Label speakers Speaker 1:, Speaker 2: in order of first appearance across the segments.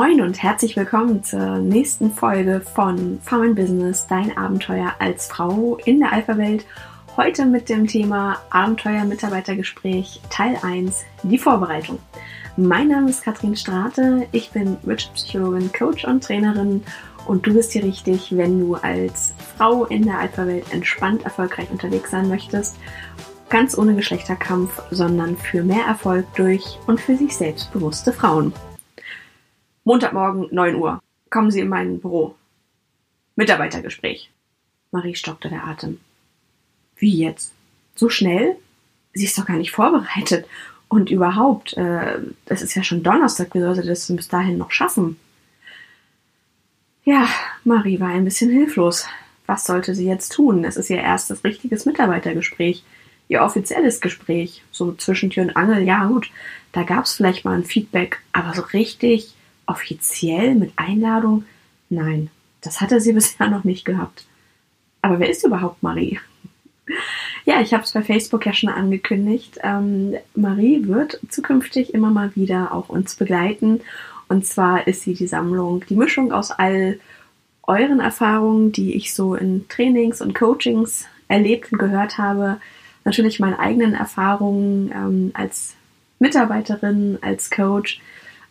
Speaker 1: Moin und herzlich willkommen zur nächsten Folge von Farm Business, dein Abenteuer als Frau in der Alpha-Welt. Heute mit dem Thema Abenteuer-Mitarbeitergespräch Teil 1, die Vorbereitung. Mein Name ist Katrin Strate, ich bin Wirtschaftspsychologin, Coach und Trainerin und du bist hier richtig, wenn du als Frau in der Alpha-Welt entspannt erfolgreich unterwegs sein möchtest. Ganz ohne Geschlechterkampf, sondern für mehr Erfolg durch und für sich selbstbewusste Frauen. Montagmorgen, 9 Uhr. Kommen Sie in mein Büro. Mitarbeitergespräch. Marie stockte der Atem. Wie jetzt? So schnell? Sie ist doch gar nicht vorbereitet. Und überhaupt, äh, es ist ja schon Donnerstag, wie soll sie das bis dahin noch schaffen? Ja, Marie war ein bisschen hilflos. Was sollte sie jetzt tun? Es ist ihr erstes richtiges Mitarbeitergespräch. Ihr offizielles Gespräch. So zwischen Tür und Angel, ja gut, da gab es vielleicht mal ein Feedback, aber so richtig offiziell mit Einladung? Nein, das hatte sie bisher noch nicht gehabt. Aber wer ist überhaupt Marie? Ja, ich habe es bei Facebook ja schon angekündigt. Ähm, Marie wird zukünftig immer mal wieder auch uns begleiten. Und zwar ist sie die Sammlung, die Mischung aus all euren Erfahrungen, die ich so in Trainings und Coachings erlebt und gehört habe. Natürlich meine eigenen Erfahrungen ähm, als Mitarbeiterin, als Coach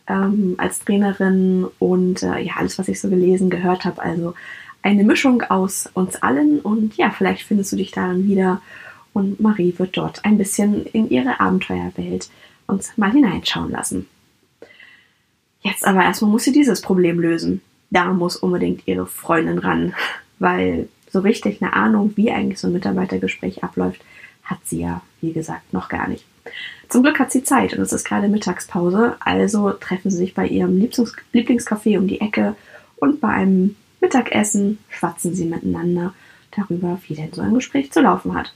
Speaker 1: ähm, als Trainerin und äh, ja, alles, was ich so gelesen, gehört habe. Also eine Mischung aus uns allen und ja, vielleicht findest du dich darin wieder und Marie wird dort ein bisschen in ihre Abenteuerwelt uns mal hineinschauen lassen. Jetzt aber erstmal muss sie dieses Problem lösen. Da muss unbedingt ihre Freundin ran, weil so richtig eine Ahnung, wie eigentlich so ein Mitarbeitergespräch abläuft, hat sie ja, wie gesagt, noch gar nicht. Zum Glück hat sie Zeit und es ist gerade Mittagspause, also treffen sie sich bei ihrem Lieblingscafé um die Ecke und bei einem Mittagessen schwatzen sie miteinander darüber, wie denn so ein Gespräch zu laufen hat.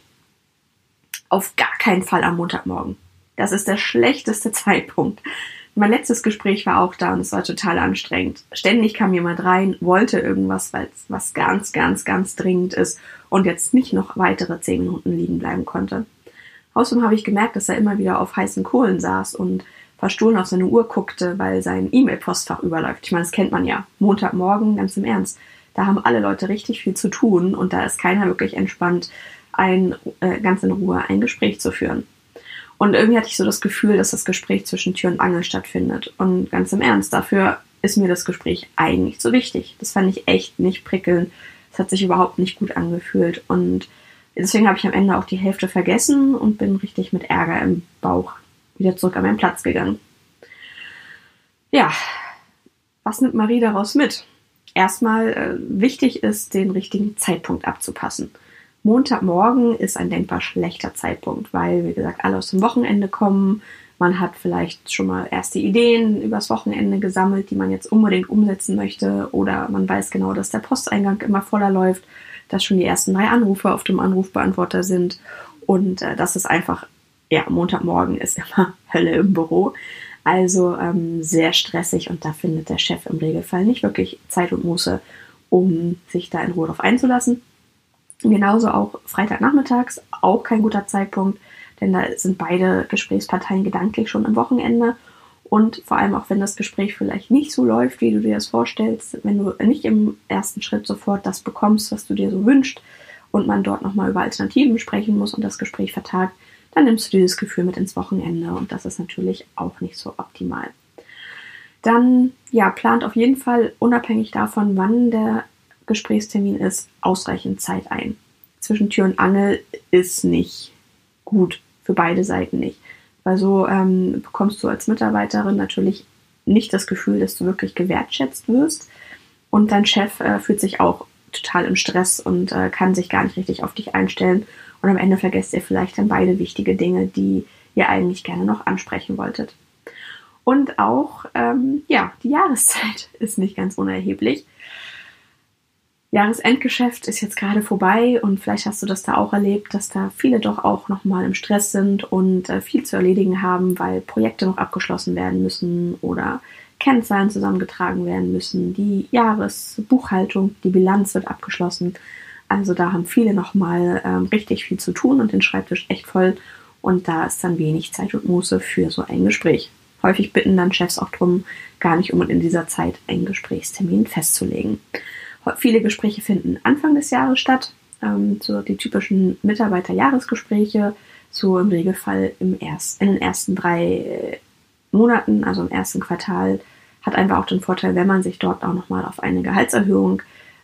Speaker 1: Auf gar keinen Fall am Montagmorgen. Das ist der schlechteste Zeitpunkt. Mein letztes Gespräch war auch da und es war total anstrengend. Ständig kam jemand rein, wollte irgendwas, weil es was ganz, ganz, ganz dringend ist und jetzt nicht noch weitere zehn Minuten liegen bleiben konnte. Außerdem habe ich gemerkt, dass er immer wieder auf heißen Kohlen saß und verstohlen auf seine Uhr guckte, weil sein E-Mail-Postfach überläuft. Ich meine, das kennt man ja. Montagmorgen, ganz im Ernst. Da haben alle Leute richtig viel zu tun und da ist keiner wirklich entspannt, ein, äh, ganz in Ruhe ein Gespräch zu führen. Und irgendwie hatte ich so das Gefühl, dass das Gespräch zwischen Tür und Angel stattfindet. Und ganz im Ernst, dafür ist mir das Gespräch eigentlich so wichtig. Das fand ich echt nicht prickelnd. Es hat sich überhaupt nicht gut angefühlt. Und Deswegen habe ich am Ende auch die Hälfte vergessen und bin richtig mit Ärger im Bauch wieder zurück an meinen Platz gegangen. Ja, was nimmt Marie daraus mit? Erstmal äh, wichtig ist, den richtigen Zeitpunkt abzupassen. Montagmorgen ist ein denkbar schlechter Zeitpunkt, weil, wie gesagt, alle aus dem Wochenende kommen. Man hat vielleicht schon mal erste Ideen übers Wochenende gesammelt, die man jetzt unbedingt umsetzen möchte. Oder man weiß genau, dass der Posteingang immer voller läuft dass schon die ersten drei Anrufe auf dem Anrufbeantworter sind. Und äh, das ist einfach, ja, Montagmorgen ist immer Hölle im Büro. Also ähm, sehr stressig und da findet der Chef im Regelfall nicht wirklich Zeit und Muße, um sich da in Ruhe drauf einzulassen. Genauso auch Freitagnachmittags, auch kein guter Zeitpunkt, denn da sind beide Gesprächsparteien gedanklich schon am Wochenende und vor allem auch, wenn das Gespräch vielleicht nicht so läuft, wie du dir das vorstellst, wenn du nicht im ersten Schritt sofort das bekommst, was du dir so wünschst und man dort nochmal über Alternativen sprechen muss und das Gespräch vertagt, dann nimmst du dieses Gefühl mit ins Wochenende und das ist natürlich auch nicht so optimal. Dann, ja, plant auf jeden Fall unabhängig davon, wann der Gesprächstermin ist, ausreichend Zeit ein. Zwischen Tür und Angel ist nicht gut, für beide Seiten nicht. Weil so ähm, bekommst du als Mitarbeiterin natürlich nicht das Gefühl, dass du wirklich gewertschätzt wirst. Und dein Chef äh, fühlt sich auch total im Stress und äh, kann sich gar nicht richtig auf dich einstellen. Und am Ende vergesst ihr vielleicht dann beide wichtige Dinge, die ihr eigentlich gerne noch ansprechen wolltet. Und auch, ähm, ja, die Jahreszeit ist nicht ganz unerheblich. Jahresendgeschäft ist jetzt gerade vorbei und vielleicht hast du das da auch erlebt, dass da viele doch auch nochmal im Stress sind und äh, viel zu erledigen haben, weil Projekte noch abgeschlossen werden müssen oder Kennzahlen zusammengetragen werden müssen. Die Jahresbuchhaltung, die Bilanz wird abgeschlossen. Also da haben viele nochmal ähm, richtig viel zu tun und den Schreibtisch echt voll und da ist dann wenig Zeit und Muße für so ein Gespräch. häufig bitten dann Chefs auch darum, gar nicht um in dieser Zeit einen Gesprächstermin festzulegen. Viele Gespräche finden Anfang des Jahres statt, ähm, so die typischen Mitarbeiterjahresgespräche, so im Regelfall im erst, in den ersten drei Monaten, also im ersten Quartal, hat einfach auch den Vorteil, wenn man sich dort auch nochmal auf eine Gehaltserhöhung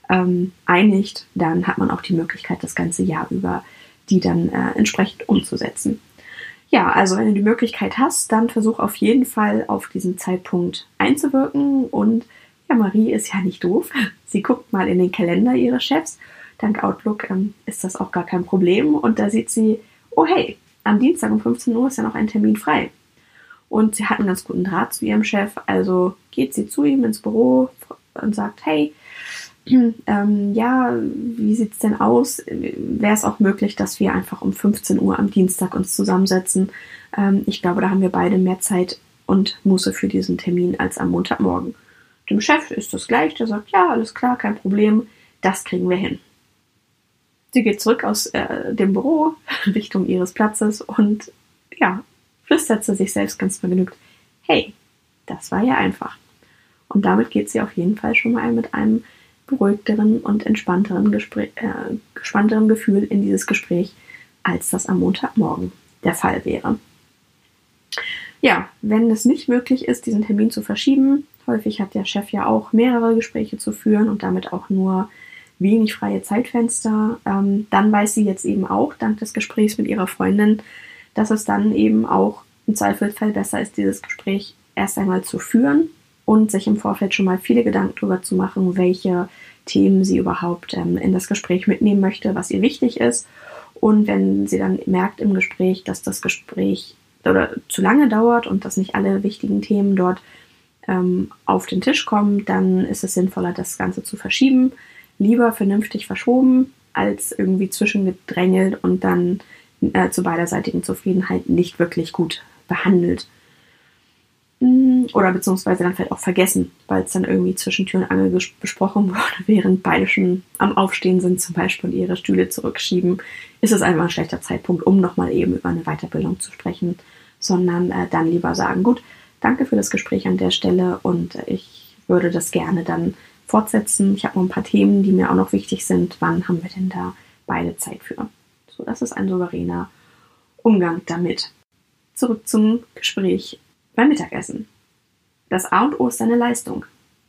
Speaker 1: ähm, einigt, dann hat man auch die Möglichkeit, das ganze Jahr über die dann äh, entsprechend umzusetzen. Ja, also wenn du die Möglichkeit hast, dann versuch auf jeden Fall auf diesen Zeitpunkt einzuwirken. Und ja, Marie ist ja nicht doof. Sie guckt mal in den Kalender ihres Chefs. Dank Outlook ähm, ist das auch gar kein Problem. Und da sieht sie, oh hey, am Dienstag um 15 Uhr ist ja noch ein Termin frei. Und sie hat einen ganz guten Draht zu ihrem Chef. Also geht sie zu ihm ins Büro und sagt, hey, ähm, ja, wie sieht es denn aus? Wäre es auch möglich, dass wir einfach um 15 Uhr am Dienstag uns zusammensetzen? Ähm, ich glaube, da haben wir beide mehr Zeit und Muße für diesen Termin als am Montagmorgen. Dem Chef ist das gleich, der sagt, ja, alles klar, kein Problem, das kriegen wir hin. Sie geht zurück aus äh, dem Büro Richtung ihres Platzes und ja, flüstert sie sich selbst ganz vergnügt, hey, das war ja einfach. Und damit geht sie auf jeden Fall schon mal mit einem beruhigteren und entspannteren, Gespräch, äh, gespannteren Gefühl in dieses Gespräch, als das am Montagmorgen der Fall wäre. Ja, wenn es nicht möglich ist, diesen Termin zu verschieben, häufig hat der Chef ja auch mehrere Gespräche zu führen und damit auch nur wenig freie Zeitfenster, ähm, dann weiß sie jetzt eben auch, dank des Gesprächs mit ihrer Freundin, dass es dann eben auch im Zweifelsfall besser ist, dieses Gespräch erst einmal zu führen und sich im Vorfeld schon mal viele Gedanken darüber zu machen, welche Themen sie überhaupt ähm, in das Gespräch mitnehmen möchte, was ihr wichtig ist. Und wenn sie dann merkt im Gespräch, dass das Gespräch oder zu lange dauert und dass nicht alle wichtigen Themen dort ähm, auf den Tisch kommen, dann ist es sinnvoller, das Ganze zu verschieben. Lieber vernünftig verschoben, als irgendwie zwischengedrängelt und dann äh, zu beiderseitigen Zufriedenheit nicht wirklich gut behandelt. Mm, oder beziehungsweise dann vielleicht auch vergessen, weil es dann irgendwie zwischen Tür und Angel besprochen wurde, während beide schon am Aufstehen sind, zum Beispiel und ihre Stühle zurückschieben, ist es einfach ein schlechter Zeitpunkt, um nochmal eben über eine Weiterbildung zu sprechen, sondern äh, dann lieber sagen, gut, danke für das Gespräch an der Stelle und äh, ich würde das gerne dann fortsetzen. Ich habe noch ein paar Themen, die mir auch noch wichtig sind. Wann haben wir denn da beide Zeit für? So, das ist ein souveräner Umgang damit. Zurück zum Gespräch beim Mittagessen. Das A und O ist deine Leistung.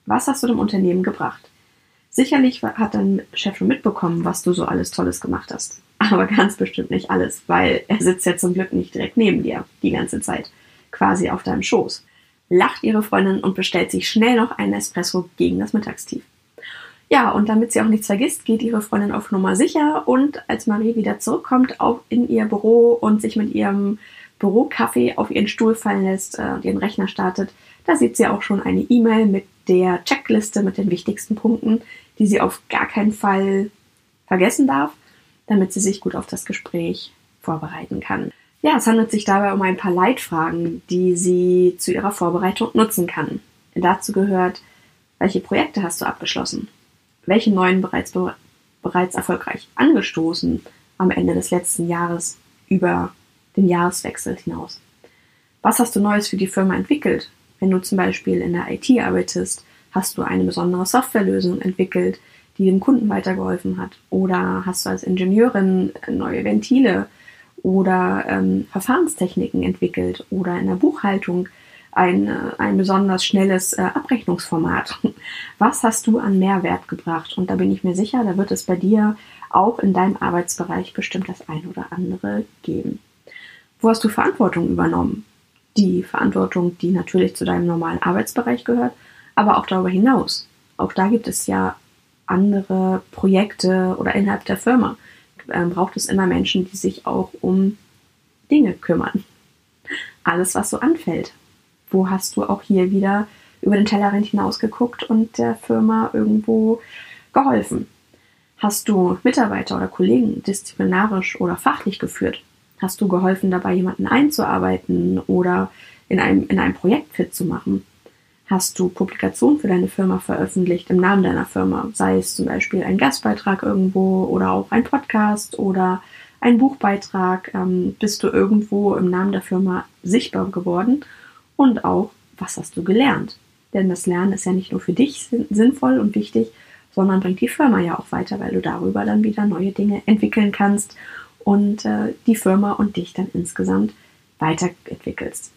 Speaker 1: Was hast du dem Unternehmen gebracht? Sicherlich hat dein Chef schon mitbekommen, was du so alles Tolles gemacht hast. Aber ganz bestimmt nicht alles, weil er sitzt ja zum Glück nicht direkt neben dir die ganze Zeit, quasi auf deinem Schoß. Lacht ihre Freundin und bestellt sich schnell noch einen Espresso gegen das Mittagstief. Ja, und damit sie auch nichts vergisst, geht ihre Freundin auf Nummer sicher und als Marie wieder zurückkommt, auch in ihr Büro und sich mit ihrem Bürokaffee auf ihren Stuhl fallen lässt äh, und ihren Rechner startet, da sieht sie auch schon eine E-Mail mit der Checkliste mit den wichtigsten Punkten, die sie auf gar keinen Fall vergessen darf, damit sie sich gut auf das Gespräch vorbereiten kann. Ja, es handelt sich dabei um ein paar Leitfragen, die sie zu ihrer Vorbereitung nutzen kann. Dazu gehört, welche Projekte hast du abgeschlossen? Welche neuen bereits, bereits erfolgreich angestoßen am Ende des letzten Jahres über den Jahreswechsel hinaus. Was hast du Neues für die Firma entwickelt? Wenn du zum Beispiel in der IT arbeitest, hast du eine besondere Softwarelösung entwickelt, die dem Kunden weitergeholfen hat? Oder hast du als Ingenieurin neue Ventile oder ähm, Verfahrenstechniken entwickelt oder in der Buchhaltung ein, ein besonders schnelles äh, Abrechnungsformat? Was hast du an Mehrwert gebracht? Und da bin ich mir sicher, da wird es bei dir auch in deinem Arbeitsbereich bestimmt das ein oder andere geben. Wo hast du Verantwortung übernommen? Die Verantwortung, die natürlich zu deinem normalen Arbeitsbereich gehört, aber auch darüber hinaus. Auch da gibt es ja andere Projekte oder innerhalb der Firma ähm, braucht es immer Menschen, die sich auch um Dinge kümmern. Alles, was so anfällt. Wo hast du auch hier wieder über den Tellerrand hinausgeguckt und der Firma irgendwo geholfen? Hast du Mitarbeiter oder Kollegen disziplinarisch oder fachlich geführt? Hast du geholfen, dabei jemanden einzuarbeiten oder in einem, in einem Projekt fit zu machen? Hast du Publikationen für deine Firma veröffentlicht im Namen deiner Firma? Sei es zum Beispiel ein Gastbeitrag irgendwo oder auch ein Podcast oder ein Buchbeitrag? Ähm, bist du irgendwo im Namen der Firma sichtbar geworden? und auch, was hast du gelernt. Denn das Lernen ist ja nicht nur für dich sinnvoll und wichtig, sondern bringt die Firma ja auch weiter, weil du darüber dann wieder neue Dinge entwickeln kannst und äh, die Firma und dich dann insgesamt weiterentwickelst.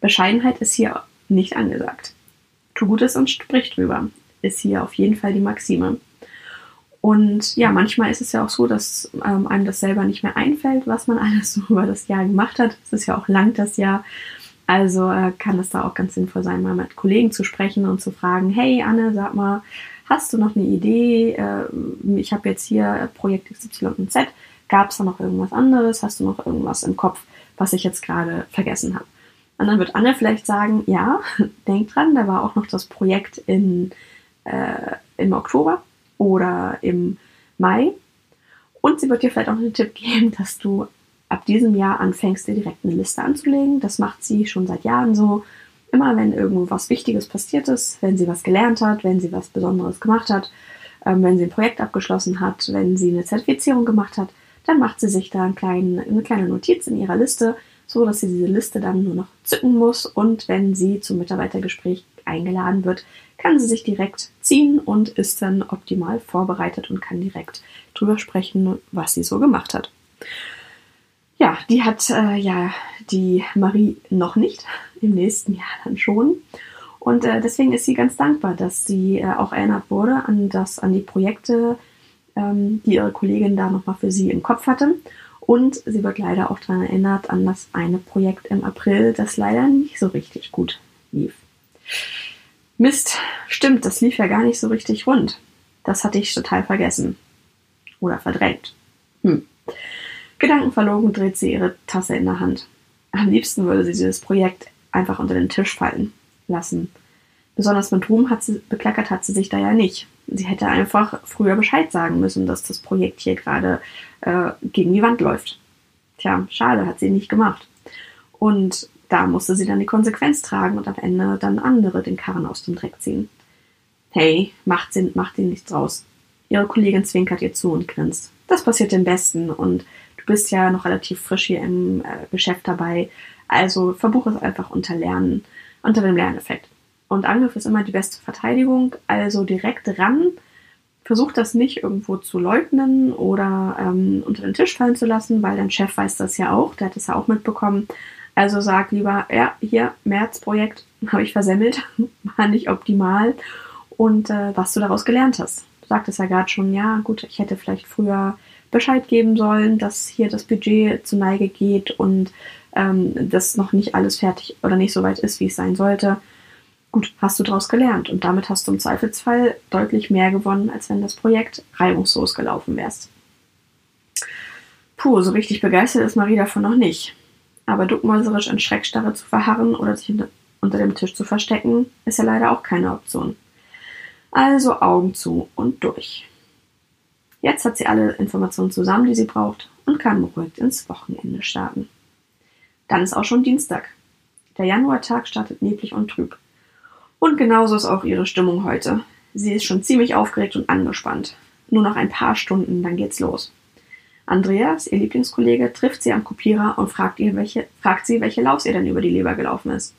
Speaker 1: Bescheidenheit ist hier nicht angesagt. Tu Gutes und sprich drüber, ist hier auf jeden Fall die Maxime. Und ja, manchmal ist es ja auch so, dass ähm, einem das selber nicht mehr einfällt, was man alles so über das Jahr gemacht hat. Es ist ja auch lang das Jahr. Also äh, kann es da auch ganz sinnvoll sein, mal mit Kollegen zu sprechen und zu fragen, hey Anne, sag mal, hast du noch eine Idee? Äh, ich habe jetzt hier Projekt XY und Z. Gab es da noch irgendwas anderes? Hast du noch irgendwas im Kopf, was ich jetzt gerade vergessen habe? Und dann wird Anne vielleicht sagen, ja, denk dran, da war auch noch das Projekt in, äh, im Oktober oder im Mai. Und sie wird dir vielleicht auch einen Tipp geben, dass du ab diesem Jahr anfängst, dir direkt eine Liste anzulegen. Das macht sie schon seit Jahren so. Immer wenn irgendwo was Wichtiges passiert ist, wenn sie was gelernt hat, wenn sie was Besonderes gemacht hat, ähm, wenn sie ein Projekt abgeschlossen hat, wenn sie eine Zertifizierung gemacht hat, dann macht sie sich da einen kleinen, eine kleine Notiz in ihrer Liste, so dass sie diese Liste dann nur noch zücken muss und wenn sie zum Mitarbeitergespräch eingeladen wird, kann sie sich direkt ziehen und ist dann optimal vorbereitet und kann direkt drüber sprechen, was sie so gemacht hat. Ja, die hat äh, ja die Marie noch nicht, im nächsten Jahr dann schon. Und äh, deswegen ist sie ganz dankbar, dass sie äh, auch erinnert wurde an das, an die Projekte, ähm, die ihre Kollegin da nochmal für sie im Kopf hatte. Und sie wird leider auch daran erinnert an das eine Projekt im April, das leider nicht so richtig gut lief. Mist, stimmt, das lief ja gar nicht so richtig rund. Das hatte ich total vergessen. Oder verdrängt. Hm. Gedankenverlogen dreht sie ihre Tasse in der Hand. Am liebsten würde sie dieses Projekt einfach unter den Tisch fallen lassen. Besonders mit Ruhm hat sie, beklackert hat sie sich da ja nicht. Sie hätte einfach früher Bescheid sagen müssen, dass das Projekt hier gerade äh, gegen die Wand läuft. Tja, schade, hat sie nicht gemacht. Und da musste sie dann die Konsequenz tragen und am Ende dann andere den Karren aus dem Dreck ziehen. Hey, macht, sie, macht ihnen nichts draus. Ihre Kollegin zwinkert ihr zu und grinst. Das passiert dem Besten und du bist ja noch relativ frisch hier im äh, Geschäft dabei. Also verbuche es einfach unter Lernen, unter dem Lerneffekt. Und Angriff ist immer die beste Verteidigung, also direkt ran. Versuch das nicht irgendwo zu leugnen oder ähm, unter den Tisch fallen zu lassen, weil dein Chef weiß das ja auch, der hat es ja auch mitbekommen. Also sag lieber, ja, hier, Märzprojekt habe ich versemmelt, war nicht optimal. Und äh, was du daraus gelernt hast. Du sagtest ja gerade schon, ja, gut, ich hätte vielleicht früher Bescheid geben sollen, dass hier das Budget zu Neige geht und ähm, das noch nicht alles fertig oder nicht so weit ist, wie es sein sollte. Gut, hast du daraus gelernt und damit hast du im Zweifelsfall deutlich mehr gewonnen, als wenn das Projekt reibungslos gelaufen wärst. Puh, so richtig begeistert ist Marie davon noch nicht. Aber duckmäuserisch in Schreckstarre zu verharren oder sich unter dem Tisch zu verstecken, ist ja leider auch keine Option. Also Augen zu und durch. Jetzt hat sie alle Informationen zusammen, die sie braucht und kann beruhigt ins Wochenende starten. Dann ist auch schon Dienstag. Der Januartag startet neblig und trüb. Und genauso ist auch ihre Stimmung heute. Sie ist schon ziemlich aufgeregt und angespannt. Nur noch ein paar Stunden, dann geht's los. Andreas, ihr Lieblingskollege, trifft sie am Kopierer und fragt, ihr, welche, fragt sie, welche Laus ihr denn über die Leber gelaufen ist.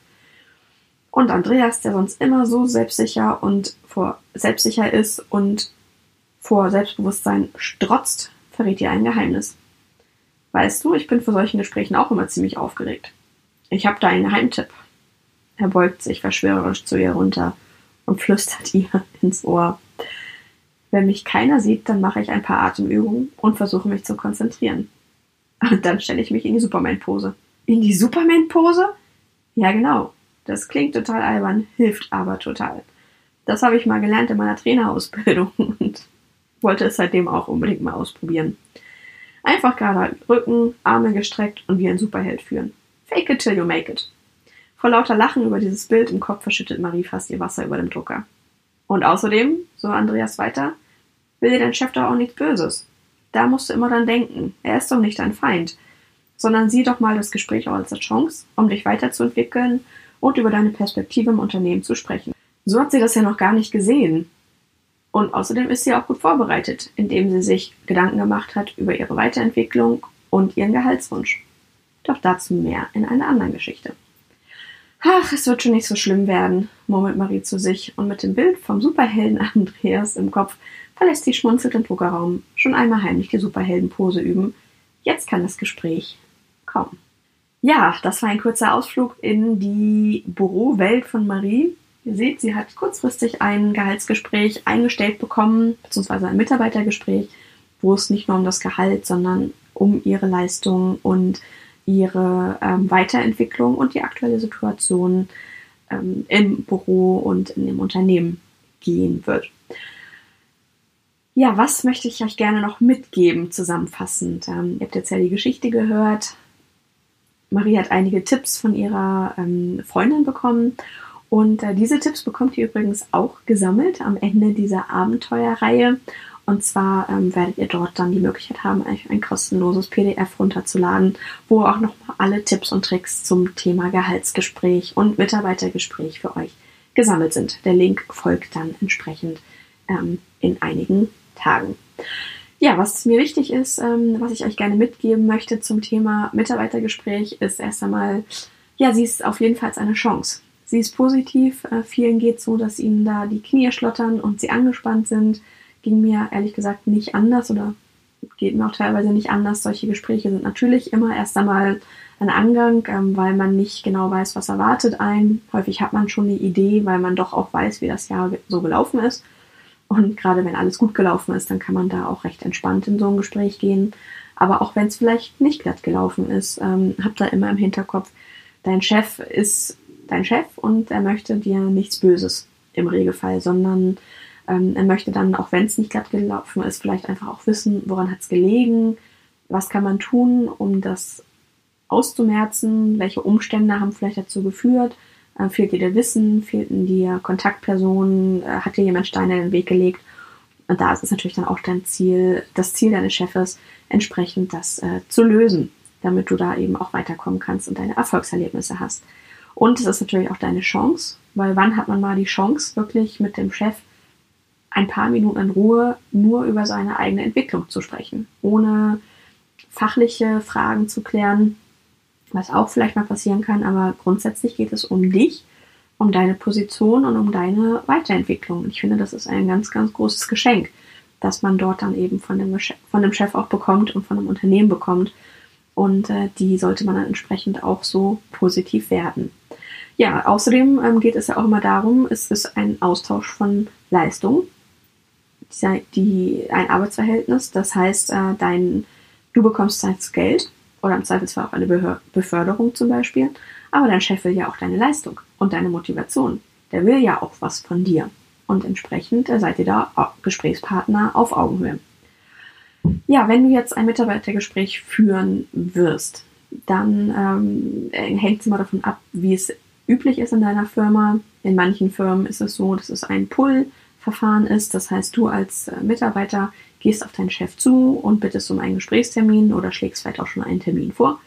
Speaker 1: Und Andreas, der sonst immer so selbstsicher und vor selbstsicher ist und vor Selbstbewusstsein strotzt, verrät ihr ein Geheimnis. Weißt du, ich bin vor solchen Gesprächen auch immer ziemlich aufgeregt. Ich habe da einen Geheimtipp. Er beugt sich verschwörerisch zu ihr runter und flüstert ihr ins Ohr. Wenn mich keiner sieht, dann mache ich ein paar Atemübungen und versuche mich zu konzentrieren. Und dann stelle ich mich in die Superman-Pose. In die Superman-Pose? Ja, genau. Das klingt total albern, hilft aber total. Das habe ich mal gelernt in meiner Trainerausbildung und wollte es seitdem auch unbedingt mal ausprobieren. Einfach gerade Rücken, Arme gestreckt und wie ein Superheld führen. Fake it till you make it. Vor lauter Lachen über dieses Bild im Kopf verschüttet Marie fast ihr Wasser über dem Drucker. Und außerdem, so Andreas weiter, will dir dein Chef doch auch nichts Böses. Da musst du immer dran denken. Er ist doch nicht dein Feind. Sondern sieh doch mal das Gespräch auch als Chance, um dich weiterzuentwickeln und über deine Perspektive im Unternehmen zu sprechen. So hat sie das ja noch gar nicht gesehen. Und außerdem ist sie auch gut vorbereitet, indem sie sich Gedanken gemacht hat über ihre Weiterentwicklung und ihren Gehaltswunsch. Doch dazu mehr in einer anderen Geschichte. Ach, es wird schon nicht so schlimm werden, murmelt Marie zu sich und mit dem Bild vom Superhelden Andreas im Kopf verlässt sie schmunzelt den Druckerraum, schon einmal heimlich die Superheldenpose üben. Jetzt kann das Gespräch kommen. Ja, das war ein kurzer Ausflug in die Bürowelt von Marie. Ihr seht, sie hat kurzfristig ein Gehaltsgespräch eingestellt bekommen, beziehungsweise ein Mitarbeitergespräch, wo es nicht nur um das Gehalt, sondern um ihre Leistung und ihre ähm, Weiterentwicklung und die aktuelle Situation ähm, im Büro und in dem Unternehmen gehen wird. Ja, was möchte ich euch gerne noch mitgeben, zusammenfassend? Ähm, ihr habt jetzt ja die Geschichte gehört. Marie hat einige Tipps von ihrer ähm, Freundin bekommen und äh, diese Tipps bekommt ihr übrigens auch gesammelt am Ende dieser Abenteuerreihe. Und zwar ähm, werdet ihr dort dann die Möglichkeit haben, ein, ein kostenloses PDF runterzuladen, wo auch nochmal alle Tipps und Tricks zum Thema Gehaltsgespräch und Mitarbeitergespräch für euch gesammelt sind. Der Link folgt dann entsprechend ähm, in einigen Tagen. Ja, was mir wichtig ist, ähm, was ich euch gerne mitgeben möchte zum Thema Mitarbeitergespräch, ist erst einmal, ja, sie ist auf jeden Fall eine Chance. Sie ist positiv. Äh, vielen geht so, dass ihnen da die Knie schlottern und sie angespannt sind. Ging mir ehrlich gesagt nicht anders oder geht mir auch teilweise nicht anders. Solche Gespräche sind natürlich immer erst einmal ein Angang, ähm, weil man nicht genau weiß, was erwartet einen. Häufig hat man schon eine Idee, weil man doch auch weiß, wie das Jahr so gelaufen ist. Und gerade wenn alles gut gelaufen ist, dann kann man da auch recht entspannt in so ein Gespräch gehen. Aber auch wenn es vielleicht nicht glatt gelaufen ist, ähm, habt da immer im Hinterkopf, dein Chef ist dein Chef und er möchte dir nichts Böses im Regelfall, sondern ähm, er möchte dann, auch wenn es nicht glatt gelaufen ist, vielleicht einfach auch wissen, woran hat es gelegen, was kann man tun, um das auszumerzen, welche Umstände haben vielleicht dazu geführt, äh, fehlt dir der Wissen, fehlten dir Kontaktpersonen, äh, hat dir jemand Steine in den Weg gelegt. Und da ist es natürlich dann auch dein Ziel, das Ziel deines Chefes, entsprechend das äh, zu lösen, damit du da eben auch weiterkommen kannst und deine Erfolgserlebnisse hast. Und es ist natürlich auch deine Chance, weil wann hat man mal die Chance, wirklich mit dem Chef ein paar Minuten in Ruhe nur über seine eigene Entwicklung zu sprechen, ohne fachliche Fragen zu klären, was auch vielleicht mal passieren kann, aber grundsätzlich geht es um dich, um deine Position und um deine Weiterentwicklung. Ich finde, das ist ein ganz, ganz großes Geschenk, dass man dort dann eben von dem, von dem Chef auch bekommt und von dem Unternehmen bekommt. Und äh, die sollte man dann entsprechend auch so positiv werden. Ja, außerdem ähm, geht es ja auch immer darum, es ist ein Austausch von Leistung, die, ein Arbeitsverhältnis. Das heißt, äh, dein, du bekommst das Geld oder im Zweifelsfall auch eine Beförderung zum Beispiel, aber dein Chef will ja auch deine Leistung und deine Motivation. Der will ja auch was von dir. Und entsprechend äh, seid ihr da Gesprächspartner auf Augenhöhe. Ja, wenn du jetzt ein Mitarbeitergespräch führen wirst, dann ähm, hängt es immer davon ab, wie es üblich ist in deiner Firma. In manchen Firmen ist es so, dass es ein Pull-Verfahren ist. Das heißt, du als äh, Mitarbeiter gehst auf deinen Chef zu und bittest um einen Gesprächstermin oder schlägst vielleicht auch schon einen Termin vor,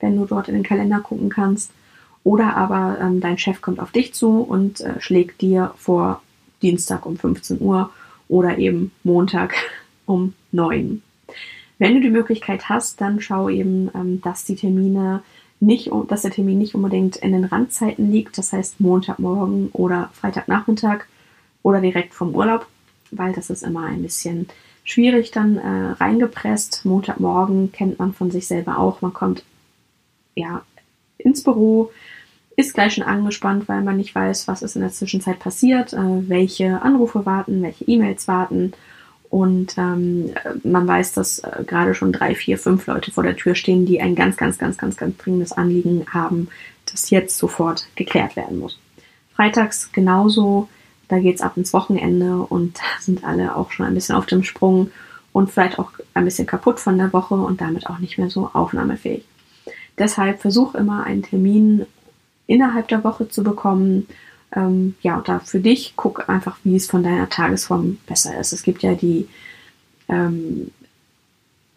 Speaker 1: wenn du dort in den Kalender gucken kannst. Oder aber ähm, dein Chef kommt auf dich zu und äh, schlägt dir vor Dienstag um 15 Uhr oder eben Montag um 9. Wenn du die Möglichkeit hast, dann schau eben, ähm, dass die Termine nicht, dass der Termin nicht unbedingt in den Randzeiten liegt, das heißt Montagmorgen oder Freitagnachmittag oder direkt vom Urlaub, weil das ist immer ein bisschen schwierig dann äh, reingepresst. Montagmorgen kennt man von sich selber auch. Man kommt ja ins Büro, ist gleich schon angespannt, weil man nicht weiß, was ist in der Zwischenzeit passiert, äh, welche Anrufe warten, welche E-Mails warten und ähm, man weiß, dass äh, gerade schon drei, vier, fünf Leute vor der Tür stehen, die ein ganz, ganz, ganz, ganz, ganz dringendes Anliegen haben, das jetzt sofort geklärt werden muss. Freitags genauso, da geht's ab ins Wochenende und da sind alle auch schon ein bisschen auf dem Sprung und vielleicht auch ein bisschen kaputt von der Woche und damit auch nicht mehr so aufnahmefähig. Deshalb versuch immer einen Termin innerhalb der Woche zu bekommen, ähm, ja, da für dich guck einfach, wie es von deiner Tagesform besser ist. Es gibt ja die ähm,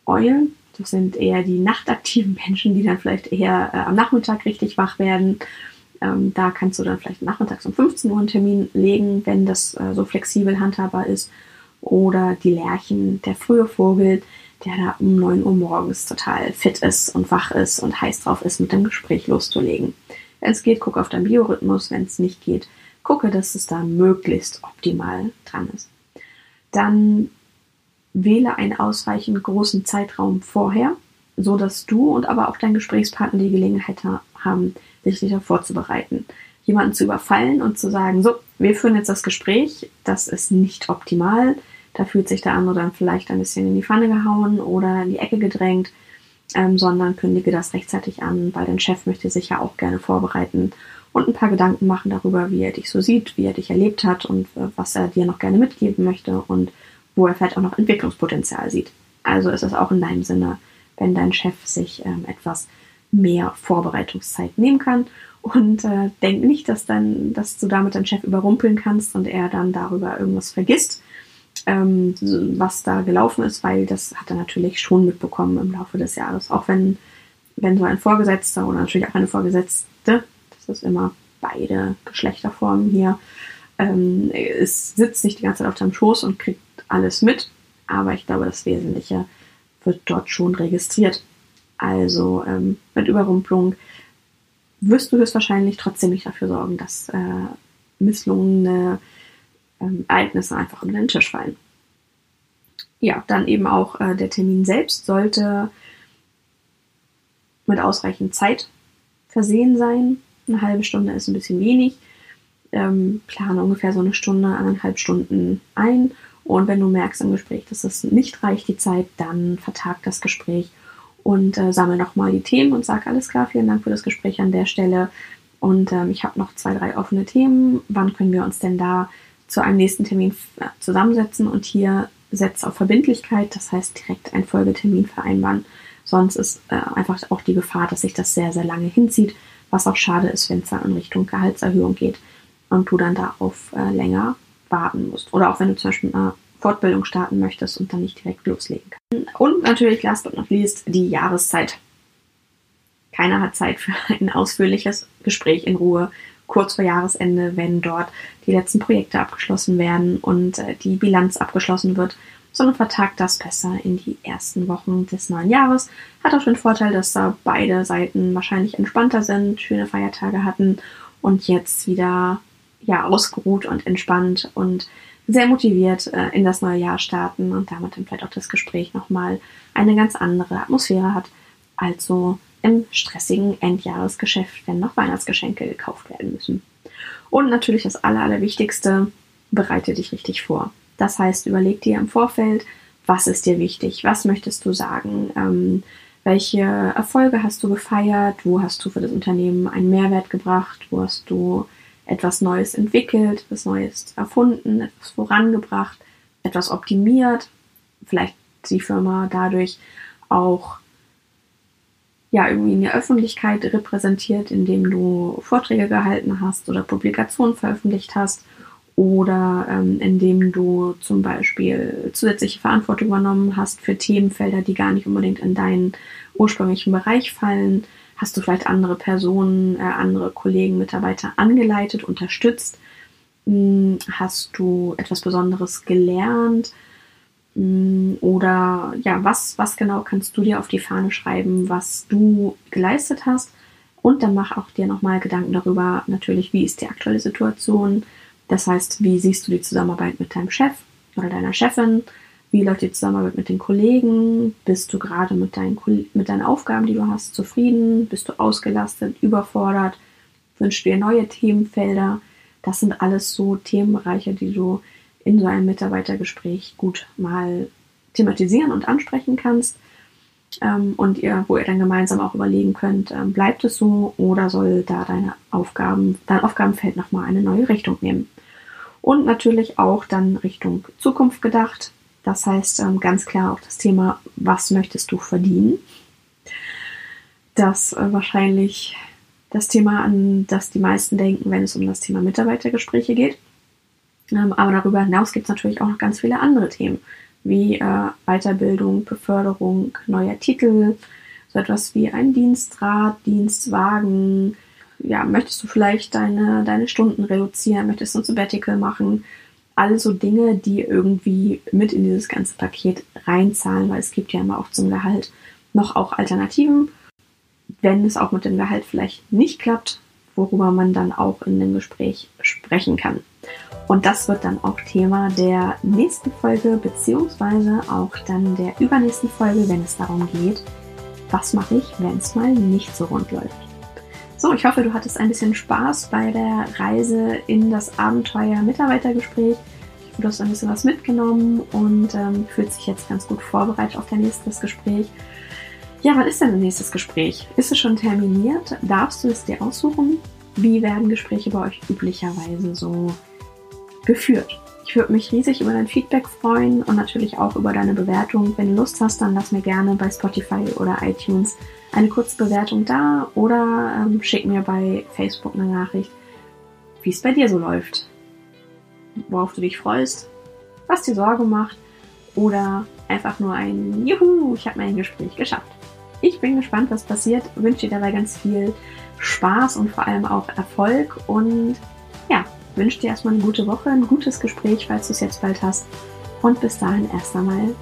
Speaker 1: Eulen, das sind eher die nachtaktiven Menschen, die dann vielleicht eher äh, am Nachmittag richtig wach werden. Ähm, da kannst du dann vielleicht nachmittags um 15 Uhr einen Termin legen, wenn das äh, so flexibel handhabbar ist. Oder die Lerchen, der frühe Vogel, der da um 9 Uhr morgens total fit ist und wach ist und heiß drauf ist, mit dem Gespräch loszulegen. Wenn es geht, gucke auf deinen Biorhythmus. Wenn es nicht geht, gucke, dass es da möglichst optimal dran ist. Dann wähle einen ausreichend großen Zeitraum vorher, so dass du und aber auch dein Gesprächspartner die Gelegenheit haben, sich darauf vorzubereiten. Jemanden zu überfallen und zu sagen, so, wir führen jetzt das Gespräch, das ist nicht optimal. Da fühlt sich der andere dann vielleicht ein bisschen in die Pfanne gehauen oder in die Ecke gedrängt, ähm, sondern kündige das rechtzeitig an, weil dein Chef möchte sich ja auch gerne vorbereiten und ein paar Gedanken machen darüber, wie er dich so sieht, wie er dich erlebt hat und äh, was er dir noch gerne mitgeben möchte und wo er vielleicht auch noch Entwicklungspotenzial sieht. Also ist es auch in deinem Sinne, wenn dein Chef sich ähm, etwas mehr Vorbereitungszeit nehmen kann und äh, denk nicht, dass, dann, dass du damit deinen Chef überrumpeln kannst und er dann darüber irgendwas vergisst, ähm, was da gelaufen ist, weil das hat er natürlich schon mitbekommen im Laufe des Jahres. Auch wenn, wenn so ein Vorgesetzter oder natürlich auch eine Vorgesetzte, das ist immer beide Geschlechterformen hier, ähm, es sitzt nicht die ganze Zeit auf deinem Schoß und kriegt alles mit, aber ich glaube, das Wesentliche wird dort schon registriert. Also ähm, mit Überrumpelung wirst du höchstwahrscheinlich trotzdem nicht dafür sorgen, dass äh, misslungene ähm, Ereignisse einfach unter den Tisch fallen. Ja, dann eben auch äh, der Termin selbst sollte mit ausreichend Zeit versehen sein. Eine halbe Stunde ist ein bisschen wenig. Ähm, plane ungefähr so eine Stunde, eineinhalb Stunden ein. Und wenn du merkst im Gespräch, dass es nicht reicht, die Zeit, dann vertag das Gespräch und äh, sammle nochmal die Themen und sag alles klar, vielen Dank für das Gespräch an der Stelle. Und ähm, ich habe noch zwei, drei offene Themen. Wann können wir uns denn da zu einem nächsten Termin äh, zusammensetzen? Und hier setzt auf Verbindlichkeit, das heißt direkt einen Folgetermin vereinbaren. Sonst ist äh, einfach auch die Gefahr, dass sich das sehr, sehr lange hinzieht, was auch schade ist, wenn es dann in Richtung Gehaltserhöhung geht und du dann darauf äh, länger warten musst. Oder auch wenn du zum Beispiel eine Fortbildung starten möchtest und dann nicht direkt loslegen kannst. Und natürlich, last but not least, die Jahreszeit. Keiner hat Zeit für ein ausführliches Gespräch in Ruhe kurz vor Jahresende, wenn dort die letzten Projekte abgeschlossen werden und äh, die Bilanz abgeschlossen wird, sondern vertagt das besser in die ersten Wochen des neuen Jahres. Hat auch den Vorteil, dass da beide Seiten wahrscheinlich entspannter sind, schöne Feiertage hatten und jetzt wieder ja ausgeruht und entspannt und sehr motiviert äh, in das neue Jahr starten und damit dann vielleicht auch das Gespräch nochmal eine ganz andere Atmosphäre hat als so im stressigen Endjahresgeschäft, wenn noch Weihnachtsgeschenke gekauft werden müssen. Und natürlich das Aller, Allerwichtigste, bereite dich richtig vor. Das heißt, überleg dir im Vorfeld, was ist dir wichtig, was möchtest du sagen, ähm, welche Erfolge hast du gefeiert, wo hast du für das Unternehmen einen Mehrwert gebracht, wo hast du etwas Neues entwickelt, etwas Neues erfunden, etwas vorangebracht, etwas optimiert, vielleicht die Firma dadurch auch ja irgendwie in der Öffentlichkeit repräsentiert, indem du Vorträge gehalten hast oder Publikationen veröffentlicht hast oder ähm, indem du zum Beispiel zusätzliche Verantwortung übernommen hast für Themenfelder, die gar nicht unbedingt in deinen ursprünglichen Bereich fallen Hast du vielleicht andere Personen, äh, andere Kollegen, Mitarbeiter angeleitet, unterstützt? Hm, hast du etwas Besonderes gelernt? Hm, oder ja, was, was genau kannst du dir auf die Fahne schreiben, was du geleistet hast? Und dann mach auch dir nochmal Gedanken darüber, natürlich, wie ist die aktuelle Situation? Das heißt, wie siehst du die Zusammenarbeit mit deinem Chef oder deiner Chefin? Wie läuft die Zusammenarbeit mit den Kollegen? Bist du gerade mit deinen, mit deinen Aufgaben, die du hast, zufrieden? Bist du ausgelastet, überfordert? Wünschst dir neue Themenfelder? Das sind alles so Themenbereiche, die du in so einem Mitarbeitergespräch gut mal thematisieren und ansprechen kannst. Ähm, und ihr, wo ihr dann gemeinsam auch überlegen könnt, ähm, bleibt es so oder soll da deine Aufgaben, dein Aufgabenfeld nochmal eine neue Richtung nehmen? Und natürlich auch dann Richtung Zukunft gedacht. Das heißt ähm, ganz klar auch das Thema, was möchtest du verdienen? Das äh, wahrscheinlich das Thema, an das die meisten denken, wenn es um das Thema Mitarbeitergespräche geht. Ähm, aber darüber hinaus gibt es natürlich auch noch ganz viele andere Themen, wie äh, Weiterbildung, Beförderung, neuer Titel, so etwas wie ein Dienstrad, Dienstwagen. Ja, möchtest du vielleicht deine, deine Stunden reduzieren? Möchtest du ein Sabbatical machen? Also Dinge, die irgendwie mit in dieses ganze Paket reinzahlen, weil es gibt ja immer auch zum Gehalt noch auch Alternativen. Wenn es auch mit dem Gehalt vielleicht nicht klappt, worüber man dann auch in dem Gespräch sprechen kann. Und das wird dann auch Thema der nächsten Folge, beziehungsweise auch dann der übernächsten Folge, wenn es darum geht, was mache ich, wenn es mal nicht so rund läuft. So, ich hoffe, du hattest ein bisschen Spaß bei der Reise in das Abenteuer Mitarbeitergespräch. Du hast ein bisschen was mitgenommen und ähm, fühlt sich jetzt ganz gut vorbereitet auf dein nächstes Gespräch. Ja, wann ist denn dein nächstes Gespräch? Ist es schon terminiert? Darfst du es dir aussuchen? Wie werden Gespräche bei euch üblicherweise so geführt? Ich würde mich riesig über dein Feedback freuen und natürlich auch über deine Bewertung. Wenn du Lust hast, dann lass mir gerne bei Spotify oder iTunes eine kurze Bewertung da oder ähm, schick mir bei Facebook eine Nachricht, wie es bei dir so läuft. Worauf du dich freust, was dir Sorge macht oder einfach nur ein Juhu, ich habe mein Gespräch geschafft. Ich bin gespannt, was passiert, wünsche dir dabei ganz viel Spaß und vor allem auch Erfolg und ja, wünsche dir erstmal eine gute Woche, ein gutes Gespräch, falls du es jetzt bald hast. Und bis dahin erst einmal